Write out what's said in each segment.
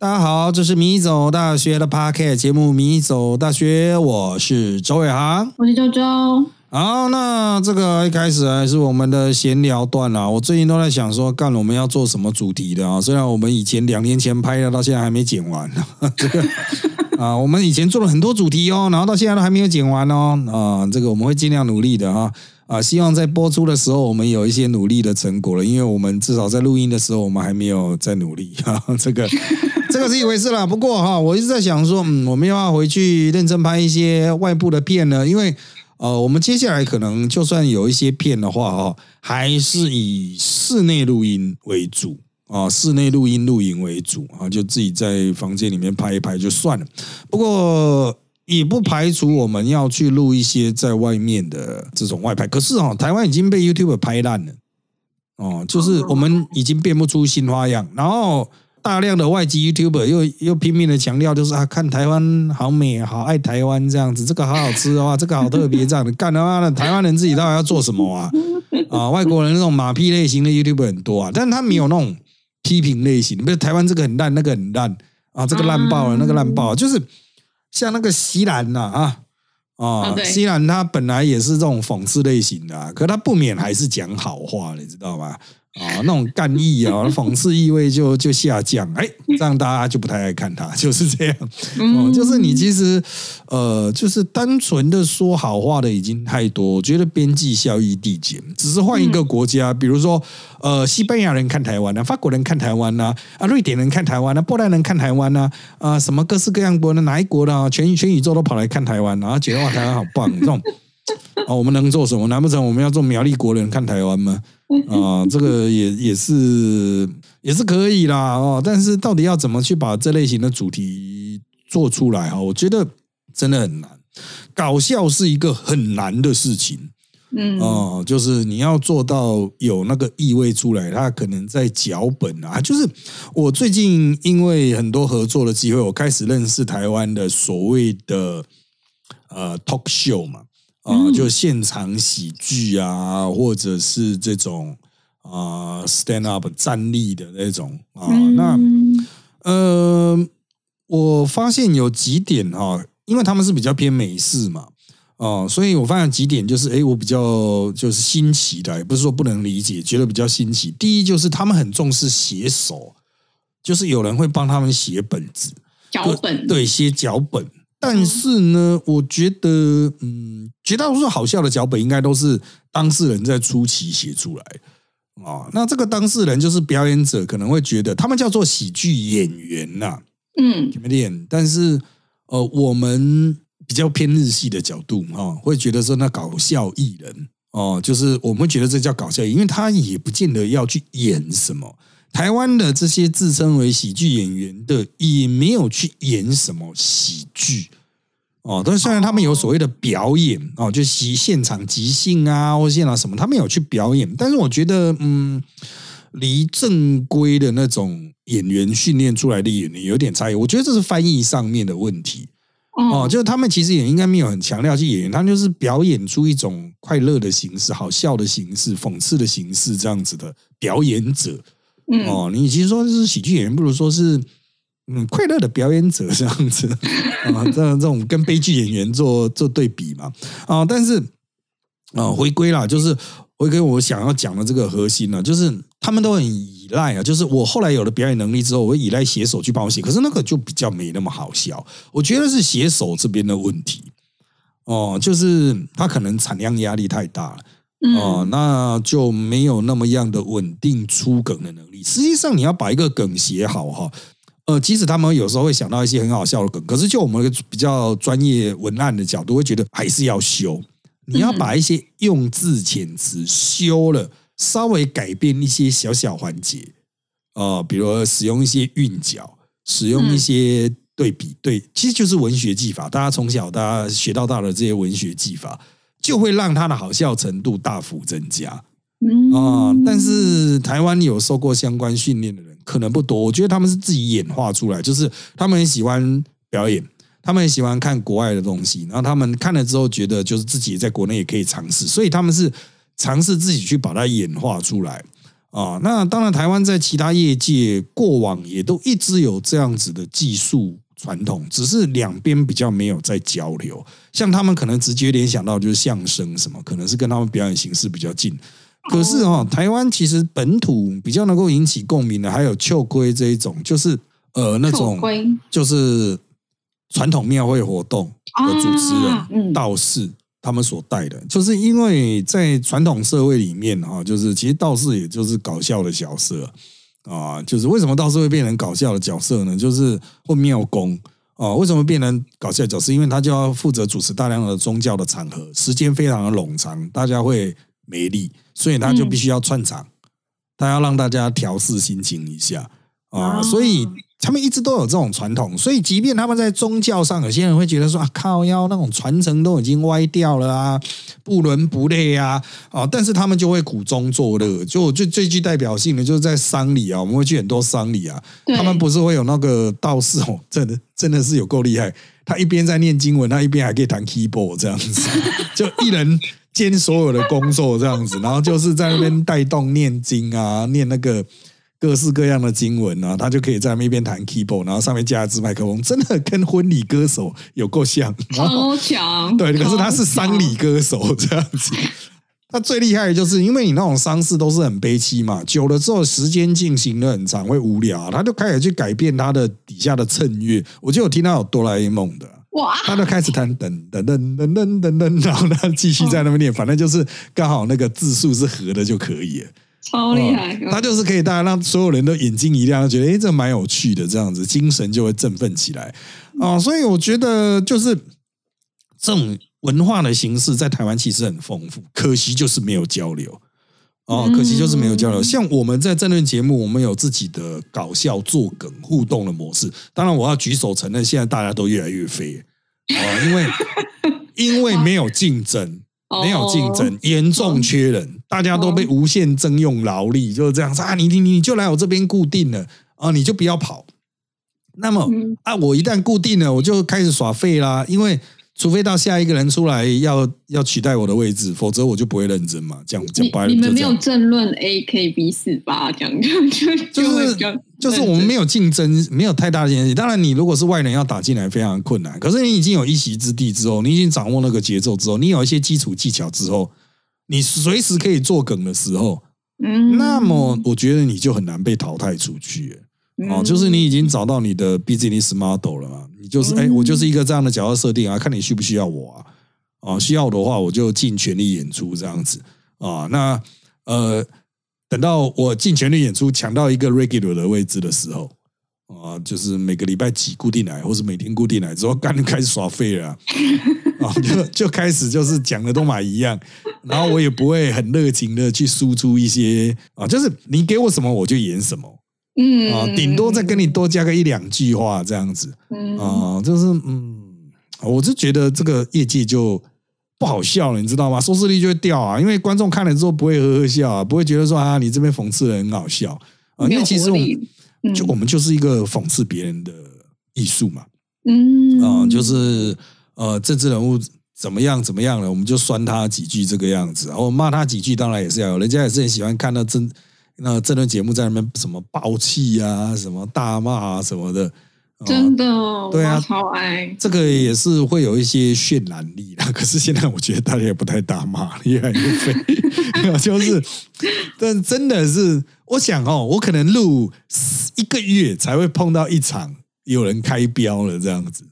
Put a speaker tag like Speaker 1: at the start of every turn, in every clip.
Speaker 1: 大家好，这是米走大学的 Podcast 节目《米走大学》，我是周伟航，
Speaker 2: 我是周周。
Speaker 1: 好，那这个一开始还是我们的闲聊段啊。我最近都在想说，干我们要做什么主题的啊？虽然我们以前两年前拍的，到现在还没剪完 这个啊，我们以前做了很多主题哦，然后到现在都还没有剪完哦。啊，这个我们会尽量努力的哈。啊，希望在播出的时候，我们有一些努力的成果了。因为我们至少在录音的时候，我们还没有在努力 哈。这个 这个是一回事啦。不过 哈，我一直在想说，嗯，我们要回去认真拍一些外部的片呢。因为呃，我们接下来可能就算有一些片的话哈，还是以室内录音为主啊，室内录音录影为主啊，就自己在房间里面拍一拍就算了。不过。也不排除我们要去录一些在外面的这种外拍，可是哦，台湾已经被 YouTube 拍烂了，哦，就是我们已经变不出新花样，然后大量的外籍 YouTube 又又拼命的强调，就是啊，看台湾好美，好爱台湾这样子，这个好好吃哦，这个好特别这样的，干他妈的，台湾人自己到底要做什么啊？啊，外国人那种马屁类型的 YouTube 很多啊，但他没有那种批评类型，比如台湾这个很烂，那个很烂啊，这个烂爆了，那个烂爆，就是。像那个西兰呐啊啊，西兰他本来也是这种讽刺类型的，可他不免还是讲好话，你知道吗？啊，那种干意啊，讽刺意味就就下降，哎，这样大家就不太爱看他，就是这样。哦，就是你其实呃，就是单纯的说好话的已经太多，我觉得边际效益递减。只是换一个国家，比如说呃，西班牙人看台湾啊，法国人看台湾啊，啊，瑞典人看台湾啊，波兰人看台湾啊，啊，什么各式各样国的哪一国的全全宇宙都跑来看台湾，然后觉得哇，台湾好棒，这种。啊，我们能做什么？难不成我们要做苗栗国人看台湾吗？啊，这个也也是也是可以啦哦。但是到底要怎么去把这类型的主题做出来啊？我觉得真的很难。搞笑是一个很难的事情，嗯哦，就是你要做到有那个意味出来，它可能在脚本啊。就是我最近因为很多合作的机会，我开始认识台湾的所谓的呃 talk show 嘛。啊，就现场喜剧啊，或者是这种啊 stand up 站立的那种啊，那呃，我发现有几点哈，因为他们是比较偏美式嘛，哦，所以我发现几点就是，哎，我比较就是新奇的，也不是说不能理解，觉得比较新奇。第一就是他们很重视写手，就是有人会帮他们写本子，
Speaker 2: 脚本，
Speaker 1: 对，写脚本。但是呢，我觉得，嗯，绝大多数好笑的脚本应该都是当事人在初期写出来啊。那这个当事人就是表演者，可能会觉得他们叫做喜剧演员呐，嗯，怎么练？但是，呃，我们比较偏日系的角度哈，会觉得说那搞笑艺人哦，就是我们觉得这叫搞笑，因为他也不见得要去演什么。台湾的这些自称为喜剧演员的，也没有去演什么喜剧哦。但是虽然他们有所谓的表演哦，就即现场即兴啊，或现场什么，他们有去表演。但是我觉得，嗯，离正规的那种演员训练出来的演员有点差异。我觉得这是翻译上面的问题哦。就是他们其实也应该没有很强调去演员，他们就是表演出一种快乐的形式、好笑的形式、讽刺的形式这样子的表演者。哦，你其实说是喜剧演员，不如说是嗯快乐的表演者这样子啊，这这种跟悲剧演员做做对比嘛。啊，但是啊回归啦，就是回归我想要讲的这个核心呢，就是他们都很依赖啊，就是我后来有了表演能力之后，我会依赖写手去帮我写，可是那个就比较没那么好笑，我觉得是写手这边的问题。哦，就是他可能产量压力太大了。哦，那就没有那么样的稳定出梗的能力。实际上，你要把一个梗写好哈，呃，即使他们有时候会想到一些很好笑的梗，可是就我们比较专业文案的角度，会觉得还是要修。你要把一些用字遣词修了，稍微改变一些小小环节，呃，比如使用一些韵脚，使用一些对比，对，其实就是文学技法。大家从小大家学到大的这些文学技法。就会让他的好笑程度大幅增加啊！但是台湾有受过相关训练的人可能不多，我觉得他们是自己演化出来，就是他们很喜欢表演，他们很喜欢看国外的东西，然后他们看了之后觉得就是自己在国内也可以尝试，所以他们是尝试自己去把它演化出来啊。那当然，台湾在其他业界过往也都一直有这样子的技术传统，只是两边比较没有在交流。像他们可能直接联想到就是相声什么，可能是跟他们表演形式比较近。可是哦，台湾其实本土比较能够引起共鸣的，还有秋龟这一种，就是呃那种就是传统庙会活动的主持人道士。他们所带的，就是因为在传统社会里面啊，就是其实道士也就是搞笑的角色啊，就是为什么道士会变成搞笑的角色呢？就是或庙公啊，为什么变成搞笑角色？因为他就要负责主持大量的宗教的场合，时间非常的冗长，大家会没力，所以他就必须要串场，他要让大家调试心情一下啊，所以。他们一直都有这种传统，所以即便他们在宗教上，有些人会觉得说啊，靠，腰那种传承都已经歪掉了啊，不伦不类啊，啊，但是他们就会苦中作乐。就就最具代表性的，就是在丧礼啊，我们会去很多丧礼啊，他们不是会有那个道士哦，真的真的是有够厉害，他一边在念经文，他一边还可以弹 keyboard 这样子，就一人兼所有的工作这样子，然后就是在那边带动念经啊，念那个。各式各样的经文啊，他就可以在那边弹 keyboard，然后上面加一支麦克风，真的跟婚礼歌手有够像，
Speaker 2: 超强。
Speaker 1: 对，可是他是丧礼歌手这样子。他最厉害的就是因为你那种丧事都是很悲凄嘛，久了之后时间进行的很长，会无聊，他就开始去改变他的底下的衬乐。我就有听到有哆啦 A 梦的，哇，他就开始弹噔噔噔噔噔噔噔，然后他继续在那边念，反正就是刚好那个字数是合的就可以了。
Speaker 2: 超厉害！
Speaker 1: 他就是可以，大家让所有人都眼睛一亮，觉得哎，这蛮有趣的，这样子精神就会振奋起来啊！所以我觉得，就是这种文化的形式在台湾其实很丰富，可惜就是没有交流哦，可惜就是没有交流。像我们在政论节目，我们有自己的搞笑、作梗、互动的模式。当然，我要举手承认，现在大家都越来越飞啊，因为 因为没有竞争。没有竞争，严重缺人，大家都被无限征用劳力，就是这样子啊！你你你就来我这边固定了啊，你就不要跑。那么啊，我一旦固定了，我就开始耍废啦，因为。除非到下一个人出来要要取代我的位置，否则我就不会认真嘛。这样讲白了，
Speaker 2: 你们没有争论 A K B 四八这样就
Speaker 1: 就是就是我们没有竞争，没有太大的关系。当然，你如果是外人要打进来，非常困难。可是你已经有一席之地之后，你已经掌握那个节奏之后，你有一些基础技巧之后，你随时可以做梗的时候，嗯，那么我觉得你就很难被淘汰出去。哦，就是你已经找到你的 business model 了嘛？你就是哎，我就是一个这样的角色设定啊，看你需不需要我啊？啊，需要的话我就尽全力演出这样子啊。那呃，等到我尽全力演出抢到一个 regular 的位置的时候啊，就是每个礼拜几固定来，或是每天固定来之后，干就开始耍废了啊，就就开始就是讲的都嘛一样，然后我也不会很热情的去输出一些啊，就是你给我什么我就演什么。嗯啊，顶多再跟你多加个一两句话这样子，嗯啊，就是嗯，我就觉得这个业界就不好笑了，你知道吗？收视率就会掉啊，因为观众看了之后不会呵呵笑啊，不会觉得说啊，你这边讽刺的很好笑啊，因为其实我们就我们就是一个讽刺别人的艺术嘛，嗯啊，就是呃，政治人物怎么样怎么样了，我们就酸他几句这个样子，然后骂他几句，当然也是要，人家也是很喜欢看到真。那这段节目在那边什么爆气啊，什么大骂啊，什么的，
Speaker 2: 真的，
Speaker 1: 对啊，
Speaker 2: 超爱
Speaker 1: 这个也是会有一些渲染力啦。可是现在我觉得大家也不太大骂，越来越废，就是，但真的是，我想哦，我可能录一个月才会碰到一场有人开标了这样子。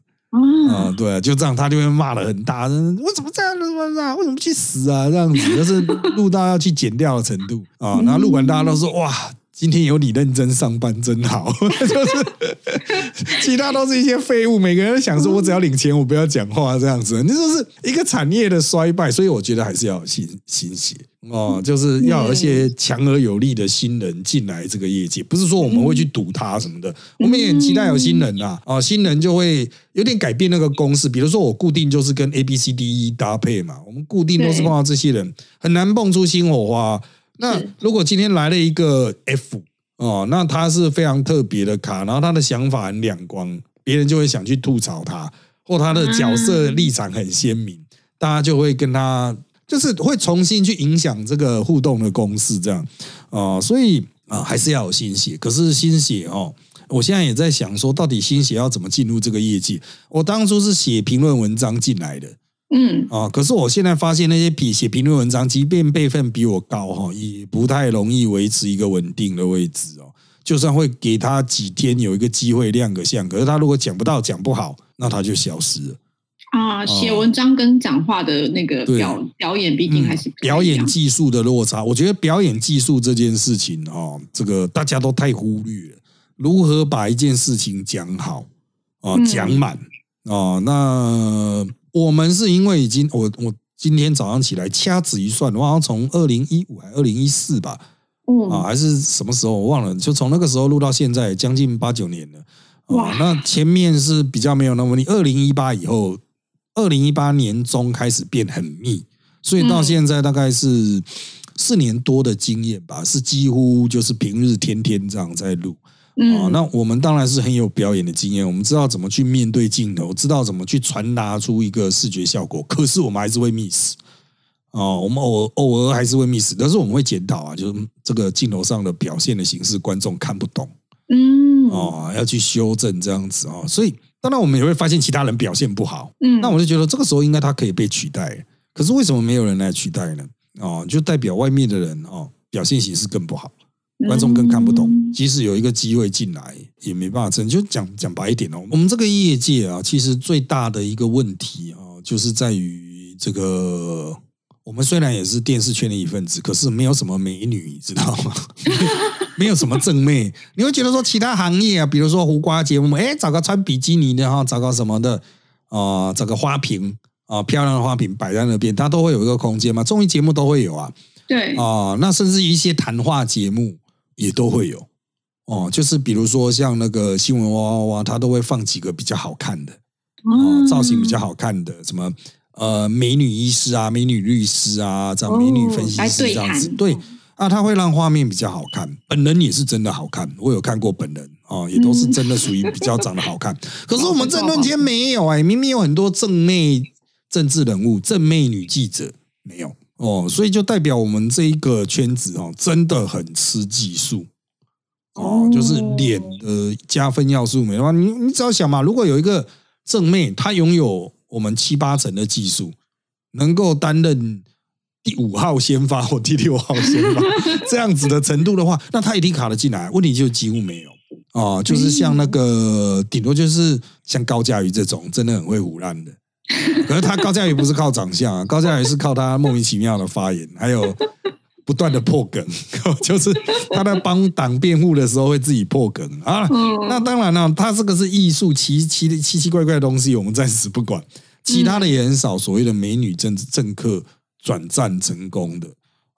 Speaker 1: 啊，对，就这样，他就会骂的很大声，我怎么这样子啊？为什么去死啊？这样子，就是录到要去剪掉的程度啊。然后录完，大家都说哇。今天有你认真上班真好，就是其他都是一些废物。每个人想说，我只要领钱，我不要讲话这样子。你说是一个产业的衰败，所以我觉得还是要新新血哦，就是要有一些强而有力的新人进来这个业界。不是说我们会去赌他什么的，我们也很期待有新人啊啊，新人就会有点改变那个公式。比如说我固定就是跟 A B C D E 搭配嘛，我们固定都是碰到这些人，很难蹦出新火花。那如果今天来了一个 F 哦，那他是非常特别的卡，然后他的想法很两光，别人就会想去吐槽他，或他的角色立场很鲜明，大家就会跟他就是会重新去影响这个互动的公式，这样哦、所以啊、还是要有新血。可是新血哦，我现在也在想说，到底新血要怎么进入这个业界？我当初是写评论文章进来的
Speaker 2: 嗯
Speaker 1: 啊，可是我现在发现那些比写评论文章，即便辈分比我高哈，也不太容易维持一个稳定的位置哦。就算会给他几天有一个机会亮个相，可是他如果讲不到、讲不好，那他就消失了。
Speaker 2: 啊，写文章跟讲话的那个表表演，毕竟还是
Speaker 1: 表演技术的落差，我觉得表演技术这件事情哦，这个大家都太忽略了。如何把一件事情讲好啊，
Speaker 2: 嗯
Speaker 1: 讲满啊？那我们是因为已经我我今天早上起来掐指一算，我好像从二零一五还二零一四吧啊，
Speaker 2: 哦，
Speaker 1: 还是什么时候我忘了，就从那个时候录到现在，将近八九年了。啊
Speaker 2: 哇，
Speaker 1: 那前面是比较没有那么密，二零一八以后，二零一八年中开始变很密，所以到
Speaker 2: 嗯
Speaker 1: 现在大概是四年多的经验吧，是几乎就是平日天天这样在录。啊，
Speaker 2: 嗯，
Speaker 1: 那我们当然是很有表演的经验，我们知道怎么去面对镜头，知道怎么去传达出一个视觉效果。可是我们还是会 miss 哦，我们偶尔偶尔还是会 miss，但是我们会检讨啊，就是嗯这个镜头上的表现的形式，观众看不懂
Speaker 2: 嗯，
Speaker 1: 哦，要去修正这样子哦。所以当然我们也会发现其他人表现不好，
Speaker 2: 嗯，
Speaker 1: 那我就觉得这个时候应该他可以被取代。可是为什么没有人来取代呢？哦，就代表外面的人哦表现形式更不好。观众更看不懂，
Speaker 2: 嗯
Speaker 1: 即使有一个机会进来，也没办法争。就讲讲白一点哦，我们这个业界啊，其实最大的一个问题啊，就是在于这个。我们虽然也是电视圈的一份子，可是没有什么美女，你知道吗？没有什么正妹。你会觉得说其他行业啊，比如说胡瓜节目，哎，找个穿比基尼的哈，找个什么的啊、找个花瓶啊、漂亮的花瓶摆在那边，它都会有一个空间嘛。综艺节目都会有啊。
Speaker 2: 对，
Speaker 1: 啊、那甚至一些谈话节目也都会有。哦，就是比如说像那个新闻哇哇哇，它都会放几个比较好看的哦，造型比较好看的，什么呃美女医师啊、美女律师啊，这样美女分析师这样子，
Speaker 2: 谈
Speaker 1: 对啊，它会让画面比较好看，本人也是真的好看，我有看过本人哦，也都是真的属于比较长得好看。可是我们政论间没有哎、明明有很多正妹政治人物、正妹女记者，没有哦，所以就代表我们这一个圈子哦，真的很吃技术哦，
Speaker 2: 哦
Speaker 1: 就是脸的加分要素没的话，你你只要想嘛，如果有一个正妹，她拥有我们七八成的技术，能够担任第五号先发或第六号先发 这样子的程度的话，那她一定卡得进来，问题就几乎没有。哦，就是像那个，顶多就是像高佳瑜这种，真的很会胡乱的。可是他高佳瑜不是靠长相啊，高佳瑜是靠他莫名其妙的发言，还有不断的破梗，就是他在帮党辩护的时候会自己破梗啊。
Speaker 2: 嗯
Speaker 1: 那当然了，他这个是艺术奇奇奇奇怪怪的东西，我们暂时不管。其他的也很少，所谓的美女政治政客转战成功的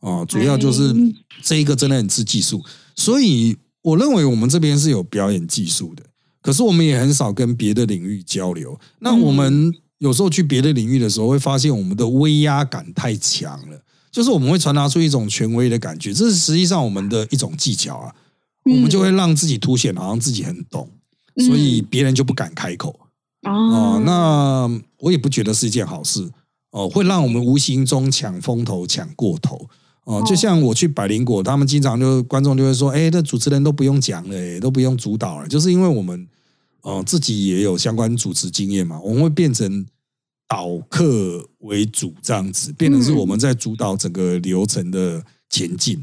Speaker 1: 啊，主要就是
Speaker 2: 哎
Speaker 1: 这一个真的很吃技术，所以我认为我们这边是有表演技术的，可是我们也很少跟别的领域交流。那我们有时候去别的领域的时候，会发现我们的威压感太强了，就是我们会传达出一种权威的感觉，这是实际上我们的一种技巧啊。我们就会让自己凸显好像自己很懂，所以别人就不敢开口。哦
Speaker 2: 哦，，
Speaker 1: 那我也不觉得是一件好事哦，会让我们无形中抢风头、抢过头哦。就像我去百灵果，他们经常就观众就会说：“哎，这主持人都不用讲了，哎，都不用主导了。”就是因为我们哦自己也有相关主持经验嘛，我们会变成导客为主这样子，变成是我们在主导整个流程的前进。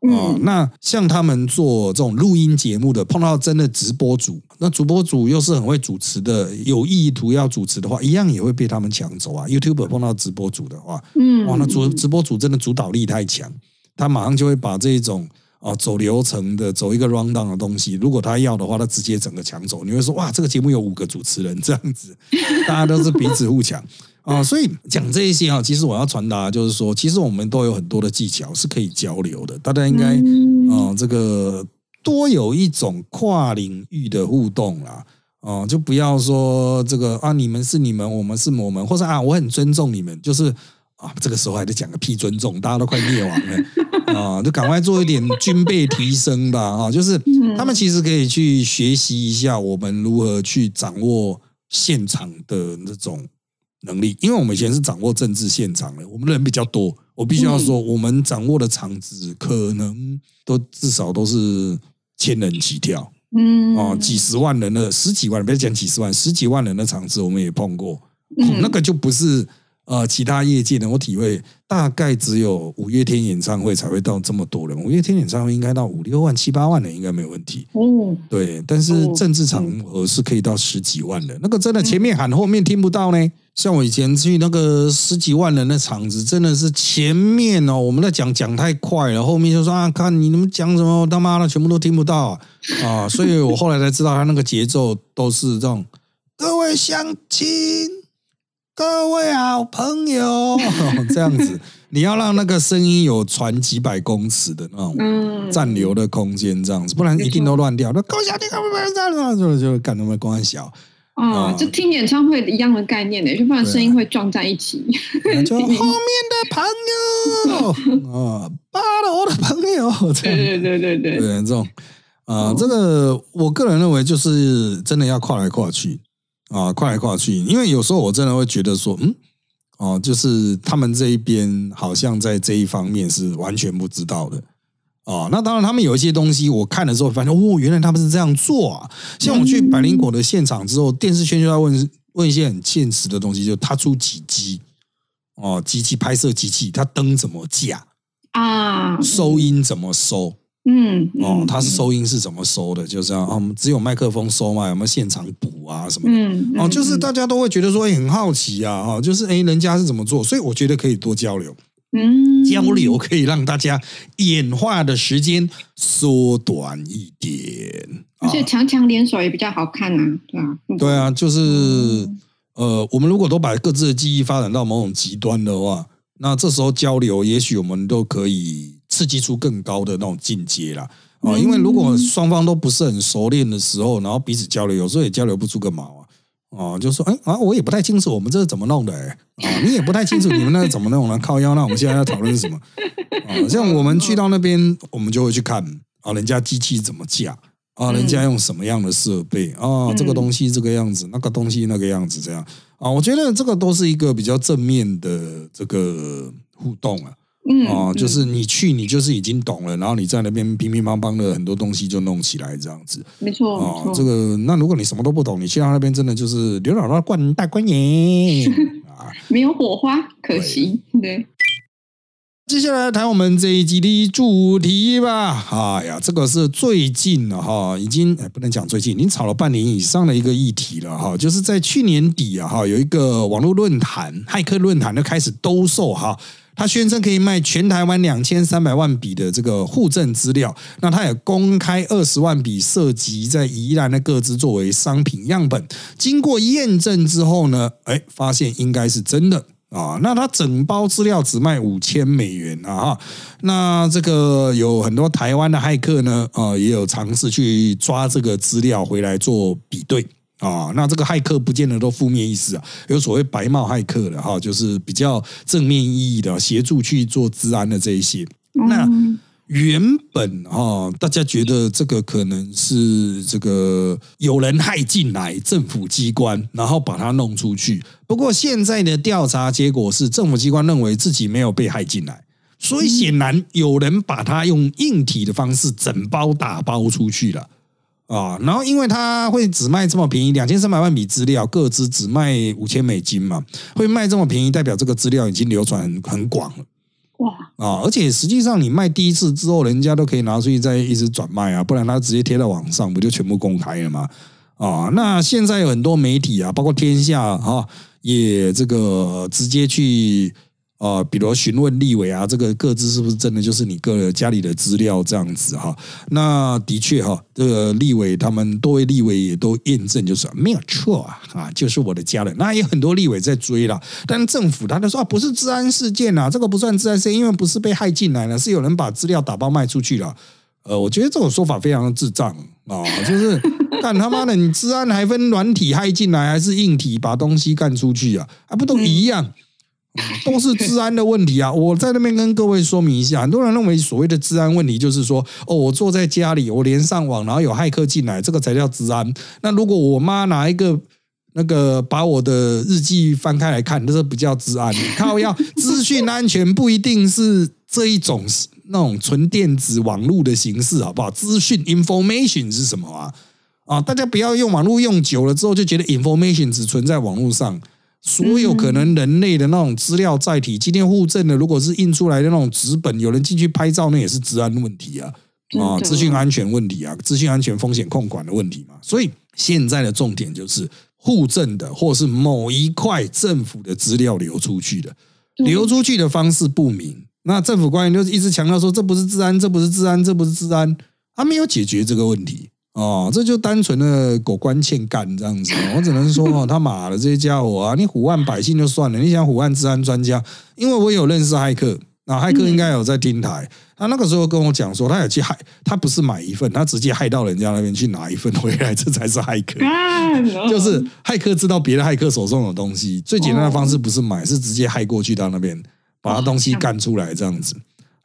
Speaker 1: 哦，
Speaker 2: 嗯
Speaker 1: 那像他们做这种录音节目的，碰到真的直播主，那主播主又是很会主持的，有意图要主持的话，一样也会被他们抢走啊。YouTube 碰到直播主的话，
Speaker 2: 嗯，
Speaker 1: 哇，那主直播主真的主导力太强，他马上就会把这种啊走流程的、走一个 round down 的东西，如果他要的话，他直接整个抢走。你会说哇，这个节目有五个主持人这样子，大家都是彼此互抢啊。所以讲这一些啊，其实我要传达就是说，其实我们都有很多的技巧是可以交流的，大家应该
Speaker 2: 嗯
Speaker 1: 啊、这个多有一种跨领域的互动啦。哦，就不要说这个啊，你们是你们，我们是我们，或者啊，我很尊重你们，就是啊，这个时候还得讲个屁尊重，大家都快灭亡了。啊，就赶快做一点军备提升吧啊，就是他们其实可以去学习一下我们如何去掌握现场的那种能力，因为我们以前是掌握政治现场的，我们人比较多，我必须要说，我们掌握的场子可能都至少都是千人起跳。
Speaker 2: 嗯，
Speaker 1: 哦，几十万人的十几万，别讲几十万，十几万人的场子我们也碰过，那个就不是呃其他业界的，我体会大概只有五月天演唱会才会到这么多人，五月天演唱会应该到五六万、七八万人应该没有问题。
Speaker 2: 嗯，
Speaker 1: 对，但是
Speaker 2: 哦
Speaker 1: 政治场合是可以到十几万人，那个真的前面喊后面听不到呢。像我以前去那个十几万人的场子，真的是前面哦，我们在讲讲太快了，后面就说啊，看你们讲什么，他妈的全部都听不到啊啊！所以我后来才知道，他那个节奏都是这种，各位乡亲，各位好朋友。这样子，你要让那个声音有传几百公尺的那种。
Speaker 2: 嗯，
Speaker 1: 暂留的空间这样子，不然一定都乱掉。那高小弟他们不是这样子，就就干他们光小，
Speaker 2: 啊，就听演唱会一样的概念的，就不然声音会撞在一起。
Speaker 1: 就 后面的朋友。啊，八楼的朋友，
Speaker 2: 对对对对对，
Speaker 1: 对。这种。啊，
Speaker 2: 哦
Speaker 1: 这个我个人认为就是真的要跨来跨去啊，跨来跨去，因为有时候我真的会觉得说，嗯。哦，就是他们这一边好像在这一方面是完全不知道的哦。那当然，他们有一些东西我看的时候发现，哦，原来他们是这样做啊。像我去百灵果的现场之后，电视圈就在问问一些很现实的东西，就他出几机哦，机器拍摄机器，他灯怎么架，
Speaker 2: 啊，
Speaker 1: 收音怎么收
Speaker 2: 嗯，嗯。
Speaker 1: 哦，它是，收音是怎么收的，就是啊，我们只有麦克风收嘛，有没有现场补啊什么的。
Speaker 2: 嗯，
Speaker 1: 哦，就是，大家都会觉得说，哎，很好奇啊，哈，就是哎，人家是怎么做，所以我觉得可以多交流，
Speaker 2: 嗯，
Speaker 1: 交流可以让大家演化的时间缩短一点。啊
Speaker 2: 而且强强联手也比较好看啊，对啊，
Speaker 1: 对啊，就是呃，我们如果都把各自的记忆发展到某种极端的话，那这时候交流，也许我们都可以刺激出更高的那种境界啦。啊，因为如果双方都不是很熟练的时候，然后彼此交流，有时候也交流不出个毛啊。哦，就说哎啊，我也不太清楚我们这是怎么弄的哎、啊，你也不太清楚你们那个怎么弄的，靠腰。那我们现在要讨论是什么？啊，像我们去到那边，我们就会去看啊，人家机器怎么架啊，人家用什么样的设备啊，这个东西这个样子，那个东西那个样子，这样啊，我觉得这个都是一个比较正面的这个互动啊。
Speaker 2: 嗯，
Speaker 1: 哦，
Speaker 2: 嗯
Speaker 1: 就是你去，你就是已经懂了，然后你在那边乒乒乓乓的很多东西就弄起来这样子。
Speaker 2: 没错，没
Speaker 1: 哦，这个那如果你什么都不懂，你去到那边真的就是刘姥姥灌大观园 啊。
Speaker 2: 没有火花，可惜，对，
Speaker 1: 接下来谈我们这一集的主题吧。哎呀，这个是最近了哈，已经哎不能讲最近，已经炒了半年以上的一个议题了哈。就是在去年底啊哈，有一个网络论坛骇客论坛就开始兜售哈。他宣称可以卖全台湾两千三百万笔的这个户政资料，那他也公开二十万笔涉及在宜兰的各自作为商品样本，经过验证之后呢，哎，发现应该是真的。啊，那他整包资料只卖五千美元啊哈，那这个有很多台湾的骇客呢，呃，也有尝试去抓这个资料回来做比对啊。那这个骇客不见得都负面意思啊，有所谓白帽骇客的哈，就是比较正面意义的协助去做治安的这一些。那
Speaker 2: 嗯
Speaker 1: 原本哈、大家觉得这个可能是这个有人害进来政府机关，然后把它弄出去。不过现在的调查结果是，政府机关认为自己没有被害进来，所以显然有人把它用硬体的方式整包打包出去了。啊，然后因为它会只卖这么便宜，两千三百万笔资料，各自只卖五千美金嘛，会卖这么便宜，代表这个资料已经流传很很广了。
Speaker 2: 哇，
Speaker 1: 啊，而且实际上你卖第一次之后，人家都可以拿出去再一直转卖啊，不然他直接贴到网上，不就全部公开了吗？啊，那现在有很多媒体啊，包括天下啊，也这个直接去啊，比如询问立委啊，这个各自是不是真的就是你个人家里的资料这样子哈？那的确哈，这个立委他们多位立委也都验证，就是没有错啊，啊，就是我的家人。那也有很多立委在追了，但政府他就说啊，不是治安事件啊，这个不算治安事件，因为不是被害进来了，是有人把资料打包卖出去了。呃，我觉得这种说法非常的智障啊，就是 干他妈的，你治安还分软体害进来还是硬体把东西干出去啊？还不都一样？嗯 都是治安的问题啊！我在那边跟各位说明一下，很多人认为所谓的治安问题就是说，哦，我坐在家里，我连上网，然后有骇客进来，这个才叫治安。那如果我妈拿一个那个把我的日记翻开来看，这不叫治安。靠，要资讯安全不一定是这一种那种纯电子网络的形式，好不好？资讯 information 是什么啊？啊，大家不要用网络用久了之后就觉得 information 只存在网络上。所有可能人类的那种资料载体，今天互证的，如果是印出来的那种纸本，有人进去拍照，那也是治安问题啊，啊，资讯安全问题啊，资讯安全风险控管的问题嘛。所以现在的重点就是互证的，或是某一块政府的资料流出去的，流出去的方式不明，那政府官员就是一直强调说这不是治安，这不是治安，这不是治安，他没有解决这个问题。哦，这就单纯的狗官欠干这样子，我只能说哦，他妈的这些家伙啊，你虎万百姓就算了，你想虎万治安专家？因为我有认识骇客，那骇客应该有在听台，他那个时候跟我讲说，他有去害，他不是买一份，他直接害到人家那边去拿一份回来，这才是骇客。就是骇客知道别的骇客手中有东西，最简单的方式不是买，是直接害过去到那边把他东西干出来这样子。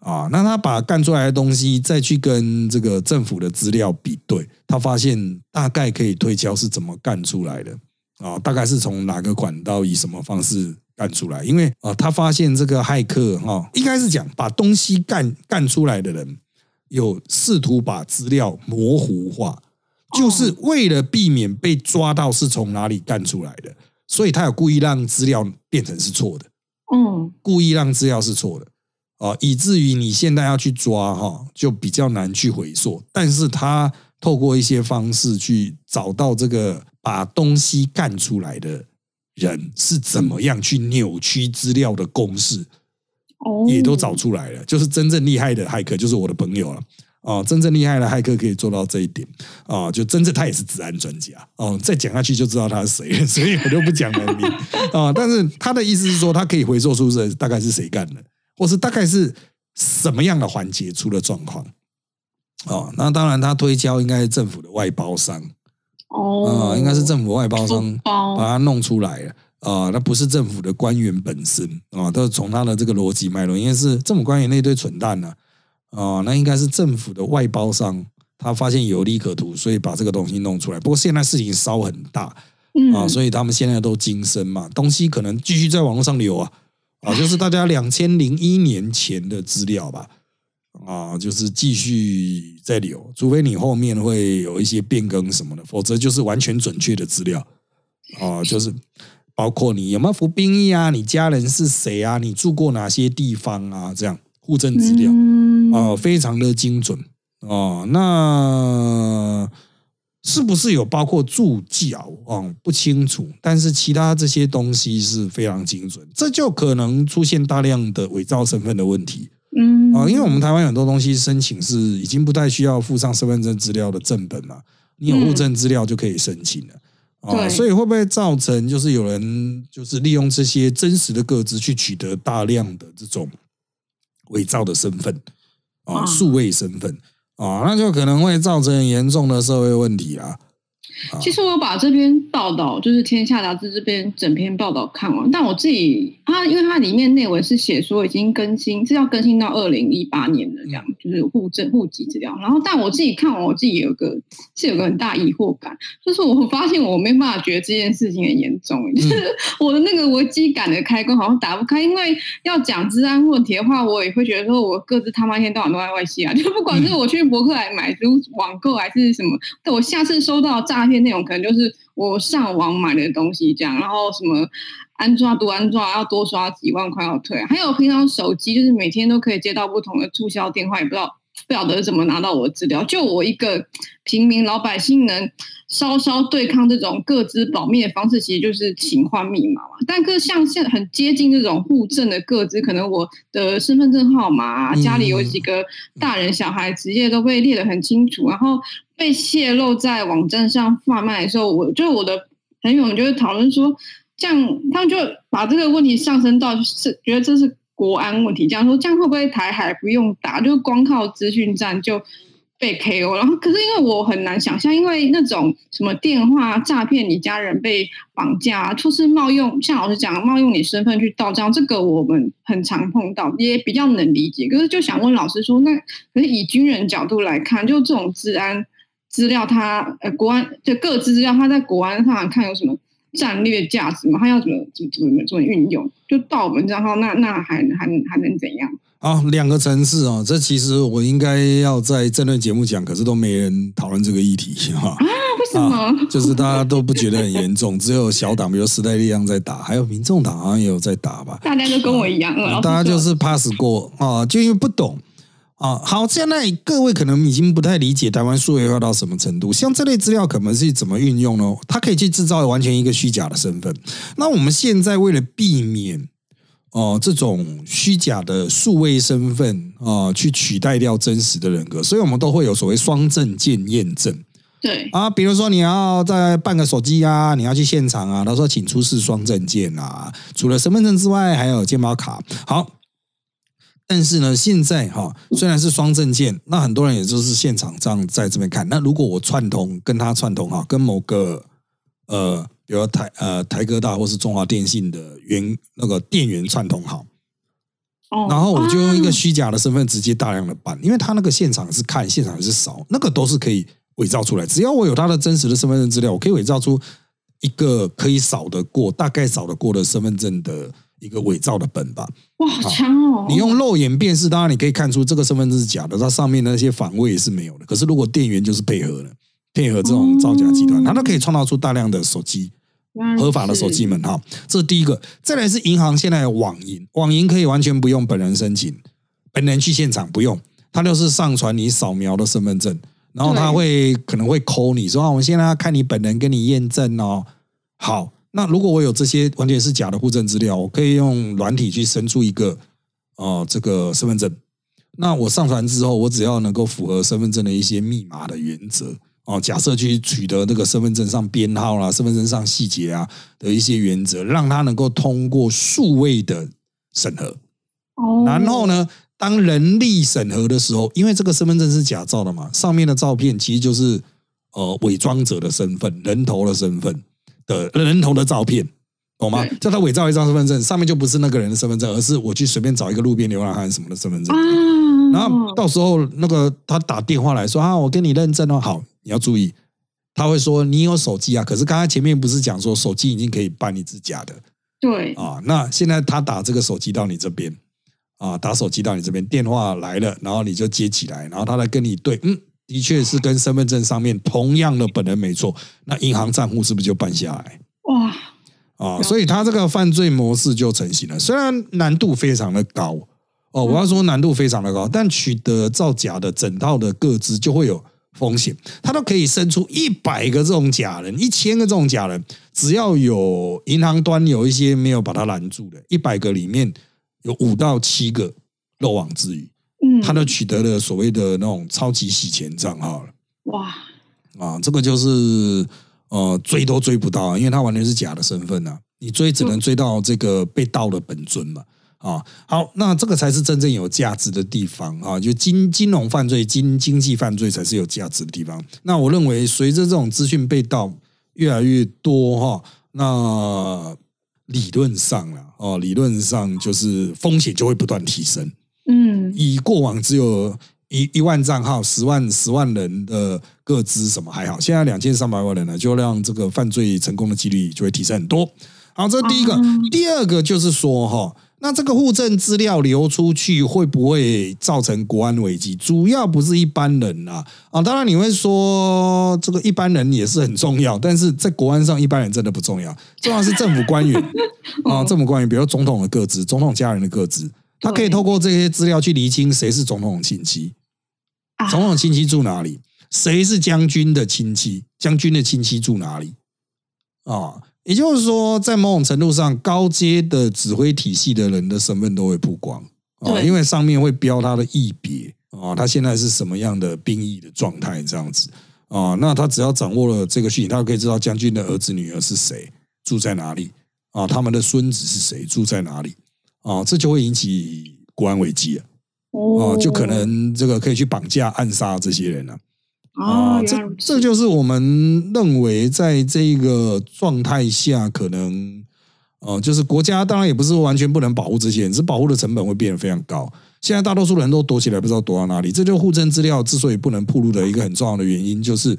Speaker 1: 啊，那他把干出来的东西再去跟这个政府的资料比对，他发现大概可以推敲是怎么干出来的啊，大概是从哪个管道以什么方式干出来？因为啊，他发现这个骇客哈，应该是讲把东西干干出来的人有试图把资料模糊化，就是为了避免被抓到是从哪里干出来的，所以他有故意让资料变成是错的，嗯，故意让资料是错的。啊，以至于你现在要去抓哈，就比较难去回溯。但是他透过一些方式去找到这个把东西干出来的人是怎么样去扭曲资料的公式，哦，也都找出来了。就是真正厉害的骇客，就是我的朋友了。哦，真正厉害的骇客可以做到这一点啊，就真正他也是治安专家。哦，再讲下去就知道他是谁，所以我就不讲了名 啊。但是他的意思是说，他可以回溯出是大概是谁干的。或是大概是什么样的环节出了状况？哦，那当然，他推销应该是政府的外包商。哦，应该是政府外包商把它弄出来了。啊，那不是政府的官员本身。啊，都是从他的这个逻辑脉络，应该是政府官员那堆蠢蛋呢啊，那应该是政府的外包商，他发现有利可图，所以把这个东西弄出来。不过现在事情烧很大。啊，所以他们现在都精深嘛，东西可能继续在网络上流啊。啊，就是大家两千零一年前的资料吧，啊，就是继续在留，除非你后面会有一些变更什么的，否则就是完全准确的资料。啊，就是包括你有没有服兵役啊，你家人是谁啊，你住过哪些地方啊，这样户政资料啊，非常的精准啊，那。是不是有包括助教啊？不清楚，但是其他这些东西是非常精准，这就可能出现大量的伪造身份的问题。嗯啊，因为我们台湾很多东西申请是已经不太需要附上身份证资料的正本嘛，你有户证资料就可以申请了啊。所以会不会造成就是有人就是利用这些真实的个资去取得大量的这种伪造的身份啊，数位身份？哦，那就可能会造成严重的社会问题啊。
Speaker 2: 其实我把这篇报道，就是《天下杂志》这边整篇报道看完，但我自己，它因为它里面内文是写说已经更新，是要更新到二零一八年的这样，就是户政户籍资料。然后，但我自己看完，我自己有个是有个很大疑惑感，就是我发现我没办法觉得这件事情很严重，就是我的那个危机感的开关好像打不开。因为要讲治安问题的话，我也会觉得说我各自他妈一天到晚都在外系啊，就不管是我去博客来买书、网购还是什么，我下次收到诈。诈骗内容可能就是我上网买的东西这样，然后什么安装多安装要多刷几万块要退，还有平常手机就是每天都可以接到不同的促销电话，也不知道不晓得怎么拿到我的资料。就我一个平民老百姓能稍稍对抗这种各自保密的方式，其实就是请换密码嘛。但是像现很接近这种户证的各自，可能我的身份证号码、家里有几个大人小孩，职业都被列得很清楚，然后。被泄露在网站上贩卖的时候，我就我的朋友们就会讨论说，这样他们就把这个问题上升到是觉得这是国安问题，这样说这样会不会台海不用打，就光靠资讯站就被 KO？然后可是因为我很难想象，因为那种什么电话诈骗，你家人被绑架，或是冒用，像老师讲冒用你身份去盗账，这个我们很常碰到，也比较能理解。可是就想问老师说，那可是以军人角度来看，就这种治安。资料，他呃，国安就各自资料，他在国安上看有什么战略价值嘛，它要怎么怎么怎么怎么运用，就到我们账号，那那还还还能怎样？
Speaker 1: 啊，两个层次哦，这其实我应该要在这段节目讲，可是都没人讨论这个议题哈。
Speaker 2: 啊，为什么？
Speaker 1: 就是大家都不觉得很严重，只有小党，比如时代力量在打，还有民众党好像也有在打吧。
Speaker 2: 大家都跟我一样，
Speaker 1: 大家就是 pass 过啊，就因为不懂啊。好，现在各位可能已经不太理解台湾数位化到什么程度，像这类资料可能是怎么运用呢？它可以去制造完全一个虚假的身份。那我们现在为了避免。哦，这种虚假的数位身份啊，去取代掉真实的人格，所以我们都会有所谓双证件验证。
Speaker 2: 对
Speaker 1: 啊，比如说你要在办个手机啊，你要去现场啊，他说请出示双证件啊，除了身份证之外，还有健保卡。好，但是呢，现在哈虽然是双证件，那很多人也就是现场这样在这边看。那如果我串通跟他串通哈，跟某个呃。比如台呃台科大或是中华电信的员那个店员串通好，然后我就用一个虚假的身份直接大量的办，因为他那个现场是看现场是扫，那个都是可以伪造出来。只要我有他的真实的身份证资料，我可以伪造出一个可以扫得过、大概扫得过的身份证的一个伪造的本吧。
Speaker 2: 哇，好强哦！
Speaker 1: 你用肉眼辨识，当然你可以看出这个身份证是假的，它上面那些反位是没有的。可是如果店员就是配合了。配合这种造假集团，他都可以创造出大量的手机，合法的手机门哈。这是第一个。再来是银行现在的网银，网银可以完全不用本人申请，本人去现场不用，他就是上传你扫描的身份证，然后他会可能会扣你说啊，我现在要看你本人跟你验证哦。好，那如果我有这些完全是假的户政资料，我可以用软体去生出一个哦这个身份证。那我上传之后，我只要能够符合身份证的一些密码的原则。哦，假设去取得那个身份证上编号啦、身份证上细节啊的一些原则，让它能够通过数位的审核。
Speaker 2: 哦，
Speaker 1: 然后呢，当人力审核的时候，因为这个身份证是假造的嘛，上面的照片其实就是呃伪装者的身份、人头的身份的人头的照片，懂吗？叫他伪造一张身份证，上面就不是那个人的身份证，而是我去随便找一个路边流浪汉什么的身份证。然后到时候那个他打电话来说啊，我跟你认证哦，好。你要注意，他会说你有手机啊，可是刚才前面不是讲说手机已经可以办你自假的，
Speaker 2: 对
Speaker 1: 啊，那现在他打这个手机到你这边啊，打手机到你这边，电话来了，然后你就接起来，然后他来跟你对，嗯，的确是跟身份证上面同样的本人没错，那银行账户是不是就办下来？
Speaker 2: 哇
Speaker 1: 啊，所以他这个犯罪模式就成型了，虽然难度非常的高哦，我要说难度非常的高，但取得造假的整套的个资就会有。风险，他都可以生出一百个这种假人，一千个这种假人，只要有银行端有一些没有把他拦住的，一百个里面有五到七个漏网之鱼，嗯，他都取得了所谓的那种超级洗钱账号了。哇，啊，这个就是呃追都追不到，因为他完全是假的身份呐，你追只能追到这个被盗的本尊嘛。啊，好，那这个才是真正有价值的地方啊！就金金融犯罪、金经济犯罪才是有价值的地方。那我认为，随着这种资讯被盗越来越多哈，那理论上了哦，理论上就是风险就会不断提升。嗯，以过往只有一一万账号、十万十万人的个资什么还好，现在两千三百万人呢，就让这个犯罪成功的几率就会提升很多。好，这是第一个，第二个就是说哈。那这个户政资料流出去会不会造成国安危机？主要不是一般人啊啊！当然你会说这个一般人也是很重要，但是在国安上一般人真的不重要，重要是政府官员 啊，政府官员，比如总统的个资、总统家人的个资，他可以透过这些资料去厘清谁是总统亲戚，总统亲戚住哪里，谁是将军的亲戚，将军的亲戚住哪里？啊？也就是说，在某种程度上，高阶的指挥体系的人的身份都会曝光啊，因为上面会标他的役别啊，他现在是什么样的兵役的状态这样子。啊，那他只要掌握了这个讯息，他就可以知道将军的儿子女儿是谁，住在哪里啊，他们的孙子是谁，住在哪里啊，这就会引起国安危机啊，哦，就可能这个可以去绑架暗杀这些人了。
Speaker 2: 啊，
Speaker 1: 这这就是我们认为在这个状态下，可能呃，就是国家当然也不是完全不能保护这些人，只是保护的成本会变得非常高。现在大多数人都躲起来，不知道躲到哪里。这就户政资料之所以不能铺路的一个很重要的原因，就是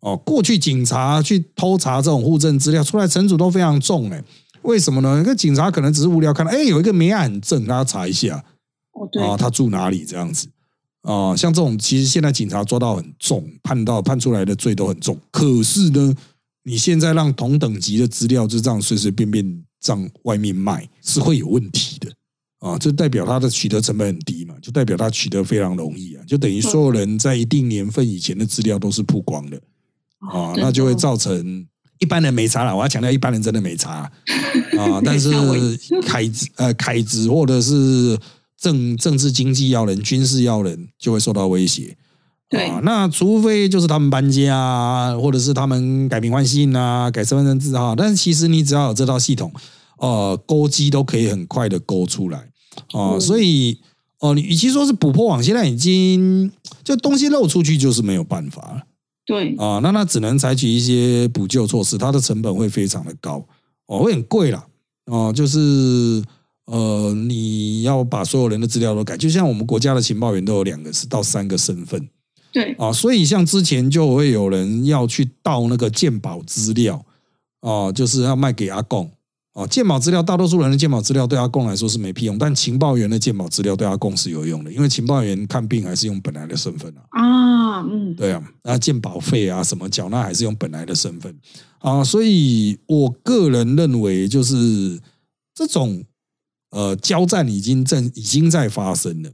Speaker 1: 哦，过去警察去偷查这种户政资料，出来惩处都非常重哎。为什么呢？那个警察可能只是无聊看到，哎，有一个没案很正，大家查一下。
Speaker 2: 哦，对
Speaker 1: 啊，他住哪里这样子啊？像这种，其实现在警察抓到很重，判到判出来的罪都很重。可是呢，你现在让同等级的资料就这样随随便便让外面卖，是会有问题的啊。这代表它的取得成本很低嘛，就代表它取得非常容易啊，就等于所有人在一定年份以前的资料都是曝光的啊，那就会造成一般人没差了。我要强调，一般人真的没差啊，但是凯子呃凯子或者是。政政治经济要人、军事要人就会受到威胁。
Speaker 2: 对，
Speaker 1: 那除非就是他们搬家啊，或者是他们改名换姓啊、改身份证字号。但是其实你只要有这套系统，呃，勾机都可以很快的勾出来啊。所以，哦，你与其说是捕破网，现在已经就东西漏出去就是没有办法了。
Speaker 2: 对，
Speaker 1: 啊，那那只能采取一些补救措施，它的成本会非常的高，哦，会很贵啦，哦，就是。呃，你要把所有人的资料都改，就像我们国家的情报员都有两个是到三个身份，
Speaker 2: 对
Speaker 1: 啊，所以像之前就会有人要去盗那个鉴宝资料，哦，就是要卖给阿贡，哦，鉴宝资料大多数人的鉴宝资料对阿贡来说是没屁用，但情报员的鉴宝资料对阿贡是有用的，因为情报员看病还是用本来的身份
Speaker 2: 啊，啊，嗯，
Speaker 1: 对啊，那鉴保费啊什么缴纳还是用本来的身份啊，所以我个人认为就是这种。呃，交战已经正已经在发生了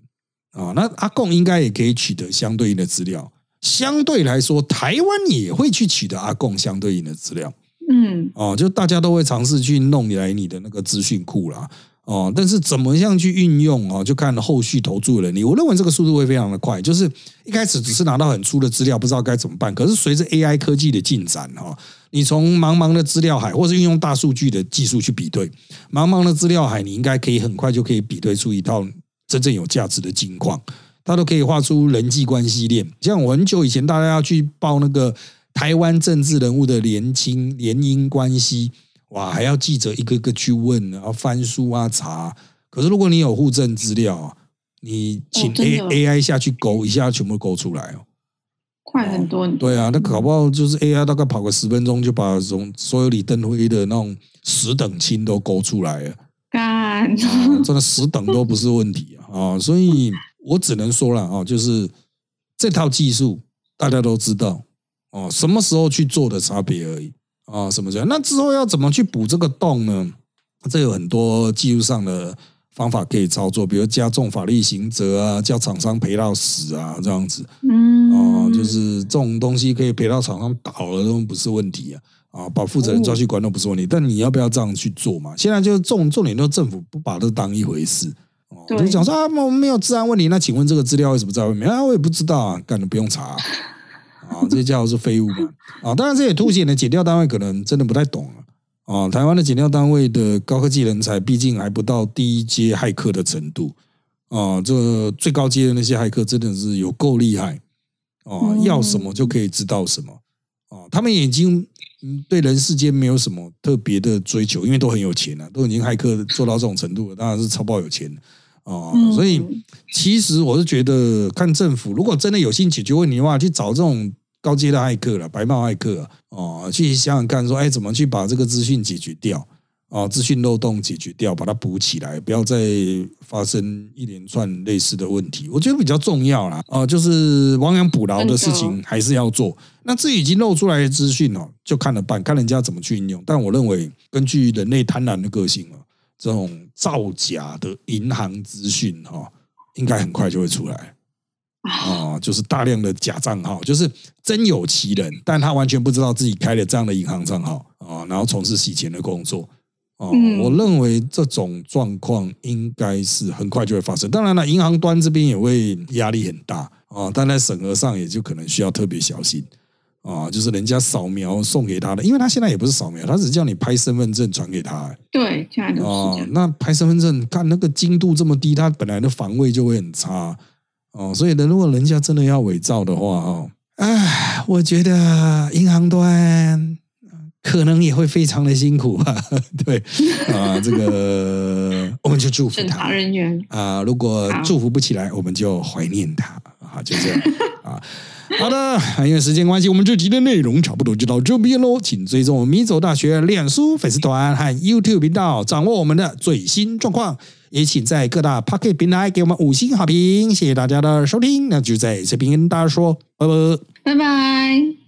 Speaker 1: 啊。那阿贡应该也可以取得相对应的资料，相对来说，台湾也会去取得阿贡相对应的资料。
Speaker 2: 嗯，
Speaker 1: 哦，就大家都会尝试去弄来你的那个资讯库啦。哦，但是怎么样去运用啊？就看后续投注的能力。我认为这个速度会非常的快。就是一开始只是拿到很粗的资料，不知道该怎么办。可是随着 AI 科技的进展哈，你从茫茫的资料海，或是运用大数据的技术去比对茫茫的资料海，你应该可以很快就可以比对出一套真正有价值的金矿。它都可以画出人际关系链。像我很久以前大家要去报那个台湾政治人物的联亲联姻关系。哇，还要记者一个个去问，然后翻书啊查。可是如果你有户政资料，你请 A A I 下去勾一下，全部勾出来哦，
Speaker 2: 快很多。
Speaker 1: 对啊，那搞不好就是 A I 大概跑个十分钟，就把从所有李登辉的那种十等亲都勾出来了。
Speaker 2: 干，
Speaker 1: 真的十等都不是问题啊！所以我只能说了啊，就是这套技术大家都知道哦，什么时候去做的差别而已。啊，什么这样？那之后要怎么去补这个洞呢？这有很多技术上的方法可以操作，比如加重法律刑责啊，叫厂商赔到死啊，这样子。
Speaker 2: 嗯，
Speaker 1: 哦，就是这种东西可以赔到厂商倒了都不是问题啊。啊，把负责人抓去关都不是问题。但你要不要这样去做嘛？现在就是重重点，都政府不把这当一回事。哦，就讲说啊，我们没有治安问题。那请问这个资料为什么在外面？啊，我也不知道啊，干的不用查。啊，这些家伙是废物嘛？啊，当然这也凸显了减调单位可能真的不太懂啊。啊，台湾的减调单位的高科技人才，毕竟还不到第一阶骇客的程度。啊，这最高阶的那些骇客真的是有够厉害。啊，要什么就可以知道什么。啊，他们已经对人世间没有什么特别的追求，因为都很有钱了，都已经骇客做到这种程度了，当然是超爆有钱。哦，所以其实我是觉得，看政府如果真的有心解决问题的话，去找这种高阶的骇客了，白帽骇客哦，去想想看，说哎，怎么去把这个资讯解决掉？哦，资讯漏洞解决掉，把它补起来，不要再发生一连串类似的问题。我觉得比较重要啦，哦，就是亡羊补牢的事情还是要做。那这已经漏出来的资讯哦，就看了办，看人家怎么去应用。但我认为，根据人类贪婪的个性哦。这种造假的银行资讯哈，应该很快就会出来啊！就是大量的假账号，就是真有其人，但他完全不知道自己开了这样的银行账号啊，然后从事洗钱的工作啊。我认为这种状况应该是很快就会发生。当然了，银行端这边也会压力很大啊，但在审核上也就可能需要特别小心。啊，就是人家扫描送给他的，因为他现在也不是扫描，他只叫你拍身份证传给他。
Speaker 2: 对，现在都是
Speaker 1: 那拍身份证，看那个精度这么低，他本来的防卫就会很差。哦，所以呢，如果人家真的要伪造的话，哦，哎，我觉得银行端可能也会非常的辛苦啊。对，啊，这个我们就祝福他。
Speaker 2: 人员
Speaker 1: 啊，如果祝福不起来，我们就怀念他啊，就这样啊。好的，因为时间关系，我们这集的内容差不多就到这边喽。请追踪我们米走大学脸书粉丝团和 YouTube 频道，掌握我们的最新状况。也请在各大 Pocket 平台给我们五星好评。谢谢大家的收听，那就在这边跟大家说，拜拜，
Speaker 2: 拜拜。